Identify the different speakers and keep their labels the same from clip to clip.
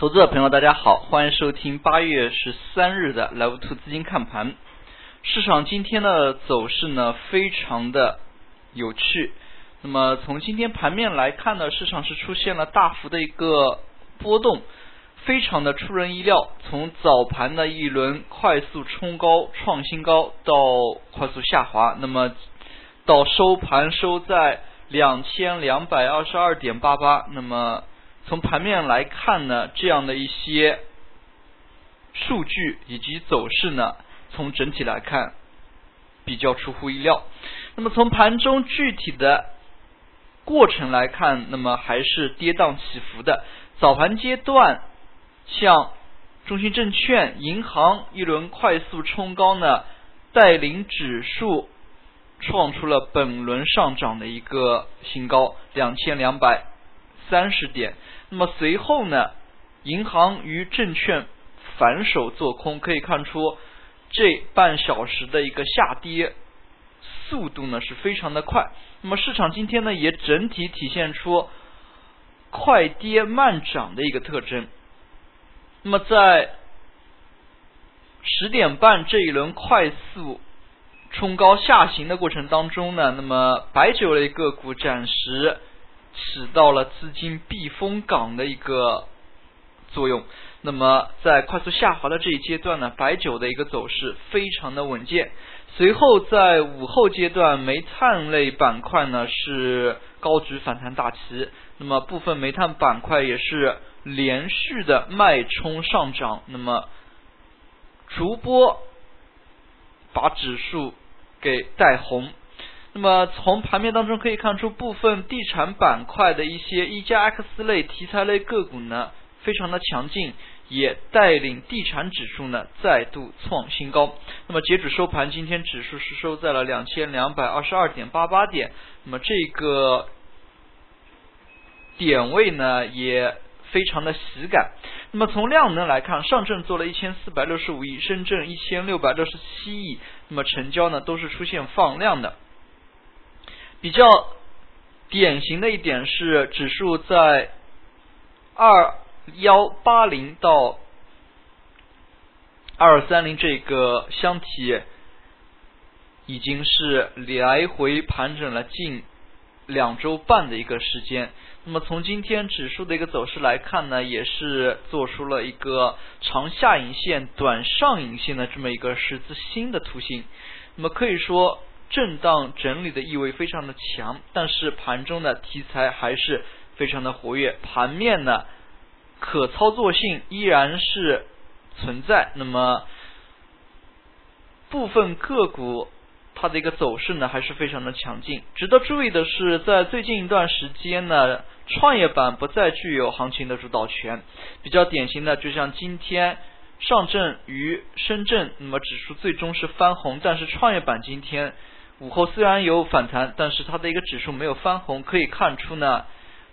Speaker 1: 投资者朋友，大家好，欢迎收听八月十三日的 Live Two 资金看盘。市场今天的走势呢，非常的有趣。那么从今天盘面来看呢，市场是出现了大幅的一个波动，非常的出人意料。从早盘的一轮快速冲高创新高，到快速下滑，那么到收盘收在两千两百二十二点八八，那么。从盘面来看呢，这样的一些数据以及走势呢，从整体来看比较出乎意料。那么从盘中具体的过程来看，那么还是跌宕起伏的。早盘阶段，像中信证券、银行一轮快速冲高呢，带领指数创出了本轮上涨的一个新高，两千两百三十点。那么随后呢，银行与证券反手做空，可以看出这半小时的一个下跌速度呢是非常的快。那么市场今天呢也整体体现出快跌慢涨的一个特征。那么在十点半这一轮快速冲高下行的过程当中呢，那么白酒类个股暂时。起到了资金避风港的一个作用。那么在快速下滑的这一阶段呢，白酒的一个走势非常的稳健。随后在午后阶段，煤炭类板块呢是高举反弹大旗。那么部分煤炭板块也是连续的脉冲上涨，那么逐波把指数给带红。那么从盘面当中可以看出，部分地产板块的一些一加 X 类题材类个股呢，非常的强劲，也带领地产指数呢再度创新高。那么截止收盘，今天指数是收在了两千两百二十二点八八点。那么这个点位呢也非常的喜感。那么从量能来看，上证做了一千四百六十五亿，深圳一千六百六十七亿。那么成交呢都是出现放量的。比较典型的一点是，指数在二幺八零到二三零这个箱体已经是来回盘整了近两周半的一个时间。那么从今天指数的一个走势来看呢，也是做出了一个长下影线、短上影线的这么一个十字星的图形。那么可以说。震荡整理的意味非常的强，但是盘中的题材还是非常的活跃，盘面呢可操作性依然是存在。那么部分个股它的一个走势呢还是非常的强劲。值得注意的是，在最近一段时间呢，创业板不再具有行情的主导权。比较典型的，就像今天上证与深圳，那么指数最终是翻红，但是创业板今天。午后虽然有反弹，但是它的一个指数没有翻红，可以看出呢，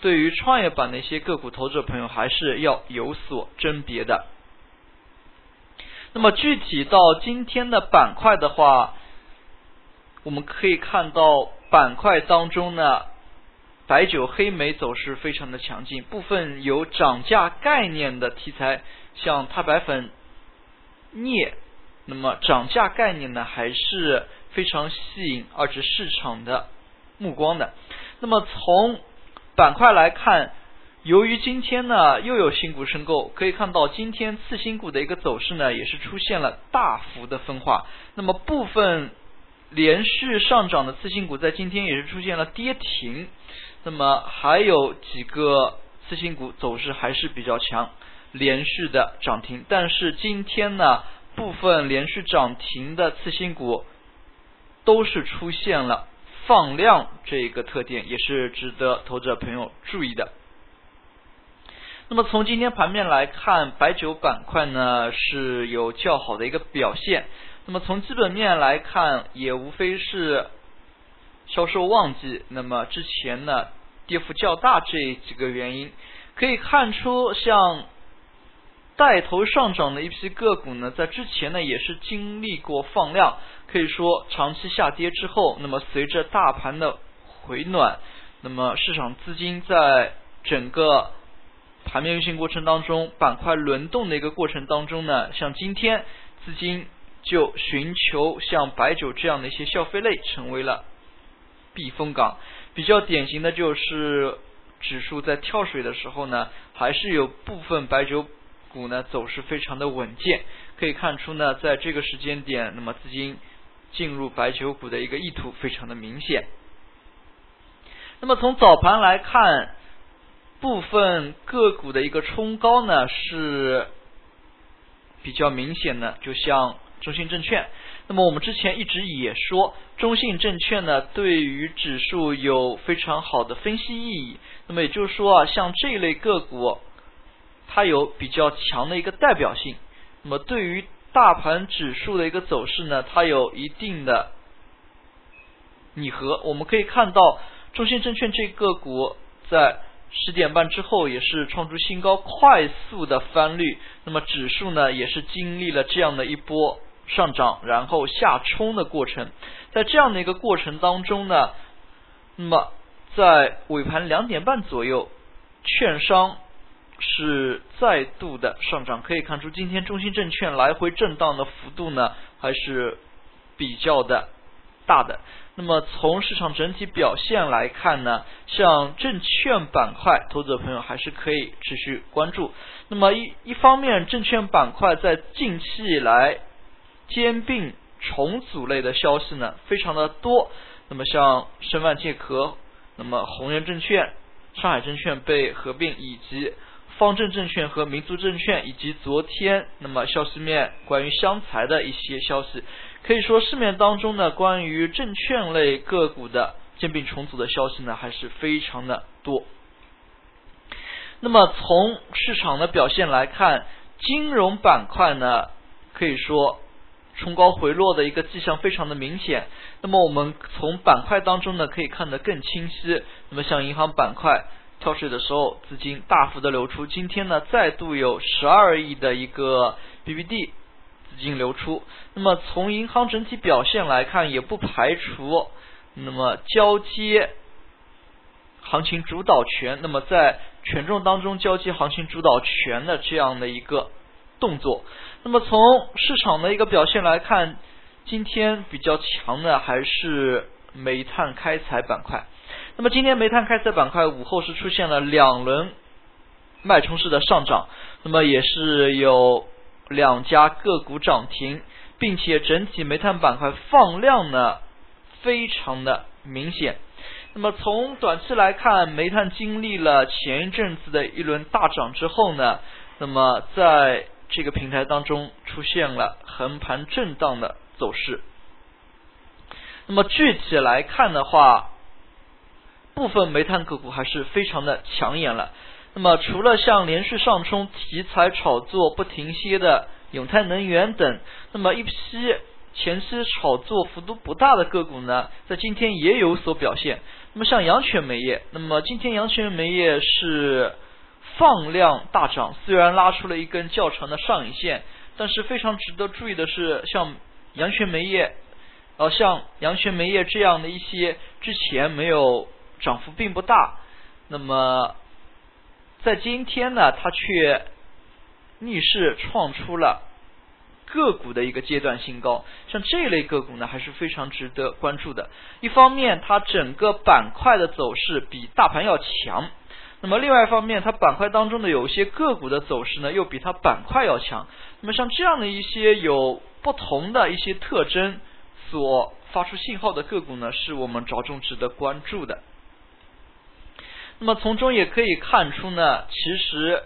Speaker 1: 对于创业板的一些个股，投资者朋友还是要有所甄别的。那么具体到今天的板块的话，我们可以看到板块当中呢，白酒、黑煤走势非常的强劲，部分有涨价概念的题材，像钛白粉、镍，那么涨价概念呢还是。非常吸引二级市场的目光的。那么从板块来看，由于今天呢又有新股申购，可以看到今天次新股的一个走势呢也是出现了大幅的分化。那么部分连续上涨的次新股在今天也是出现了跌停。那么还有几个次新股走势还是比较强，连续的涨停。但是今天呢部分连续涨停的次新股。都是出现了放量这个特点，也是值得投资者朋友注意的。那么从今天盘面来看，白酒板块呢是有较好的一个表现。那么从基本面来看，也无非是销售旺季，那么之前呢跌幅较大这几个原因，可以看出像。带头上涨的一批个股呢，在之前呢也是经历过放量，可以说长期下跌之后，那么随着大盘的回暖，那么市场资金在整个盘面运行过程当中，板块轮动的一个过程当中呢，像今天资金就寻求像白酒这样的一些消费类成为了避风港。比较典型的就是指数在跳水的时候呢，还是有部分白酒股呢走势非常的稳健。可以看出呢，在这个时间点，那么资金进入白酒股的一个意图非常的明显。那么从早盘来看，部分个股的一个冲高呢是比较明显的，就像中信证券。那么我们之前一直也说，中信证券呢对于指数有非常好的分析意义。那么也就是说啊，像这类个股，它有比较强的一个代表性。那么对于大盘指数的一个走势呢，它有一定的拟合。我们可以看到。中信证券这个股在十点半之后也是创出新高，快速的翻绿。那么指数呢也是经历了这样的一波上涨，然后下冲的过程。在这样的一个过程当中呢，那么在尾盘两点半左右，券商是再度的上涨。可以看出，今天中信证券来回震荡的幅度呢还是比较的大的。那么从市场整体表现来看呢，像证券板块，投资者朋友还是可以持续关注。那么一一方面，证券板块在近期以来兼并重组类的消息呢非常的多。那么像申万借壳，那么宏源证券、上海证券被合并，以及方正证券和民族证券，以及昨天那么消息面关于湘财的一些消息。可以说，市面当中呢，关于证券类个股的兼并重组的消息呢，还是非常的多。那么从市场的表现来看，金融板块呢，可以说冲高回落的一个迹象非常的明显。那么我们从板块当中呢，可以看得更清晰。那么像银行板块跳水的时候，资金大幅的流出，今天呢，再度有十二亿的一个 BBD。资金流出，那么从银行整体表现来看，也不排除那么交接行情主导权，那么在权重当中交接行情主导权的这样的一个动作。那么从市场的一个表现来看，今天比较强的还是煤炭开采板块。那么今天煤炭开采板块午后是出现了两轮脉冲式的上涨，那么也是有。两家个股涨停，并且整体煤炭板块放量呢非常的明显。那么从短期来看，煤炭经历了前一阵子的一轮大涨之后呢，那么在这个平台当中出现了横盘震荡的走势。那么具体来看的话，部分煤炭个股还是非常的抢眼了。那么，除了像连续上冲、题材炒作不停歇的永泰能源等，那么一批前期炒作幅度不大的个股呢，在今天也有所表现。那么像阳泉煤业，那么今天阳泉煤业是放量大涨，虽然拉出了一根较长的上影线，但是非常值得注意的是，像阳泉煤业，呃，像阳泉煤业这样的一些之前没有涨幅并不大，那么。在今天呢，它却逆势创出了个股的一个阶段新高。像这类个股呢，还是非常值得关注的。一方面，它整个板块的走势比大盘要强；那么另外一方面，它板块当中的有些个股的走势呢，又比它板块要强。那么像这样的一些有不同的一些特征所发出信号的个股呢，是我们着重值得关注的。那么从中也可以看出呢，其实，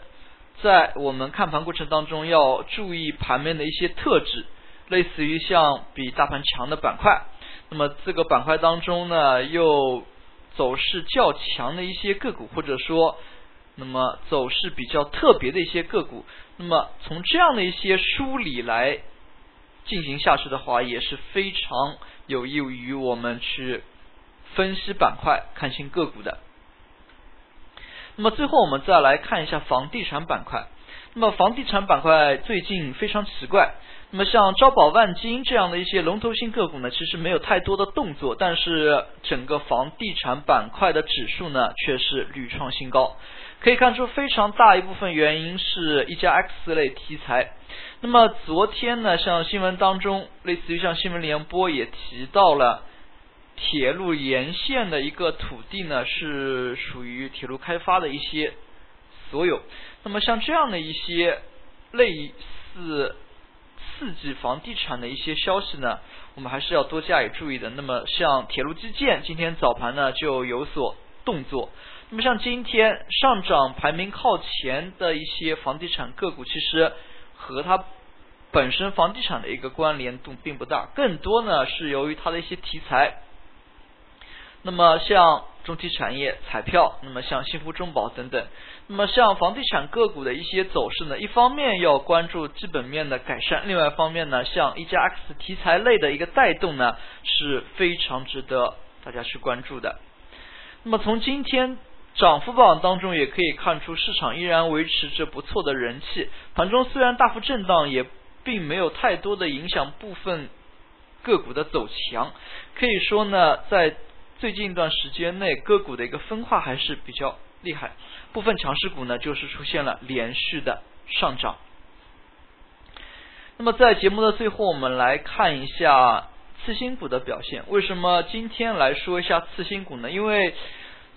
Speaker 1: 在我们看盘过程当中要注意盘面的一些特质，类似于像比大盘强的板块，那么这个板块当中呢又走势较强的一些个股，或者说，那么走势比较特别的一些个股，那么从这样的一些梳理来进行下去的话，也是非常有益于我们去分析板块、看清个股的。那么最后我们再来看一下房地产板块。那么房地产板块最近非常奇怪。那么像招宝万金这样的一些龙头性个股呢，其实没有太多的动作，但是整个房地产板块的指数呢却是屡创新高。可以看出非常大一部分原因是一家 X 类题材。那么昨天呢，像新闻当中，类似于像新闻联播也提到了，铁路沿线的一个土地呢是属于铁路开发的一些所有。那么像这样的一些类似刺激房地产的一些消息呢，我们还是要多加以注意的。那么像铁路基建，今天早盘呢就有所动作。那么像今天上涨排名靠前的一些房地产个股，其实和它本身房地产的一个关联度并不大，更多呢是由于它的一些题材。那么像中体产业、彩票，那么像幸福中保等等，那么像房地产个股的一些走势呢，一方面要关注基本面的改善，另外一方面呢，像一加 X 题材类的一个带动呢，是非常值得大家去关注的。那么从今天。涨幅榜当中也可以看出，市场依然维持着不错的人气。盘中虽然大幅震荡，也并没有太多的影响部分个股的走强。可以说呢，在最近一段时间内，个股的一个分化还是比较厉害。部分强势股呢，就是出现了连续的上涨。那么在节目的最后，我们来看一下次新股的表现。为什么今天来说一下次新股呢？因为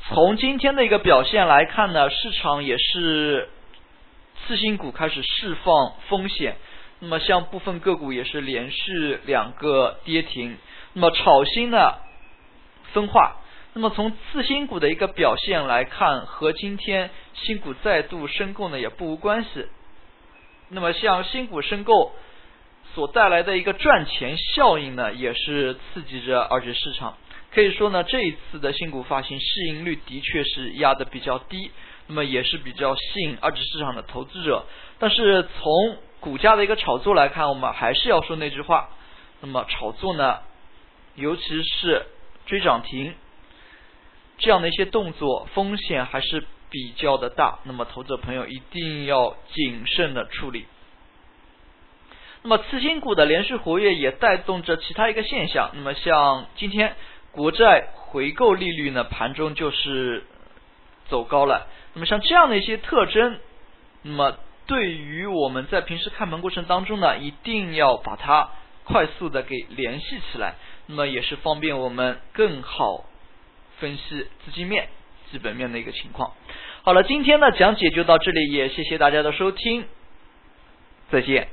Speaker 1: 从今天的一个表现来看呢，市场也是次新股开始释放风险，那么像部分个股也是连续两个跌停，那么炒新呢分化，那么从次新股的一个表现来看，和今天新股再度申购呢也不无关系，那么像新股申购所带来的一个赚钱效应呢，也是刺激着二级市场。可以说呢，这一次的新股发行市盈率的确是压的比较低，那么也是比较吸引二级市场的投资者。但是从股价的一个炒作来看，我们还是要说那句话，那么炒作呢，尤其是追涨停这样的一些动作，风险还是比较的大。那么投资者朋友一定要谨慎的处理。那么次新股的连续活跃也带动着其他一个现象。那么像今天。国债回购利率呢，盘中就是走高了。那么像这样的一些特征，那么对于我们在平时看盘过程当中呢，一定要把它快速的给联系起来。那么也是方便我们更好分析资金面、基本面的一个情况。好了，今天的讲解就到这里，也谢谢大家的收听，再见。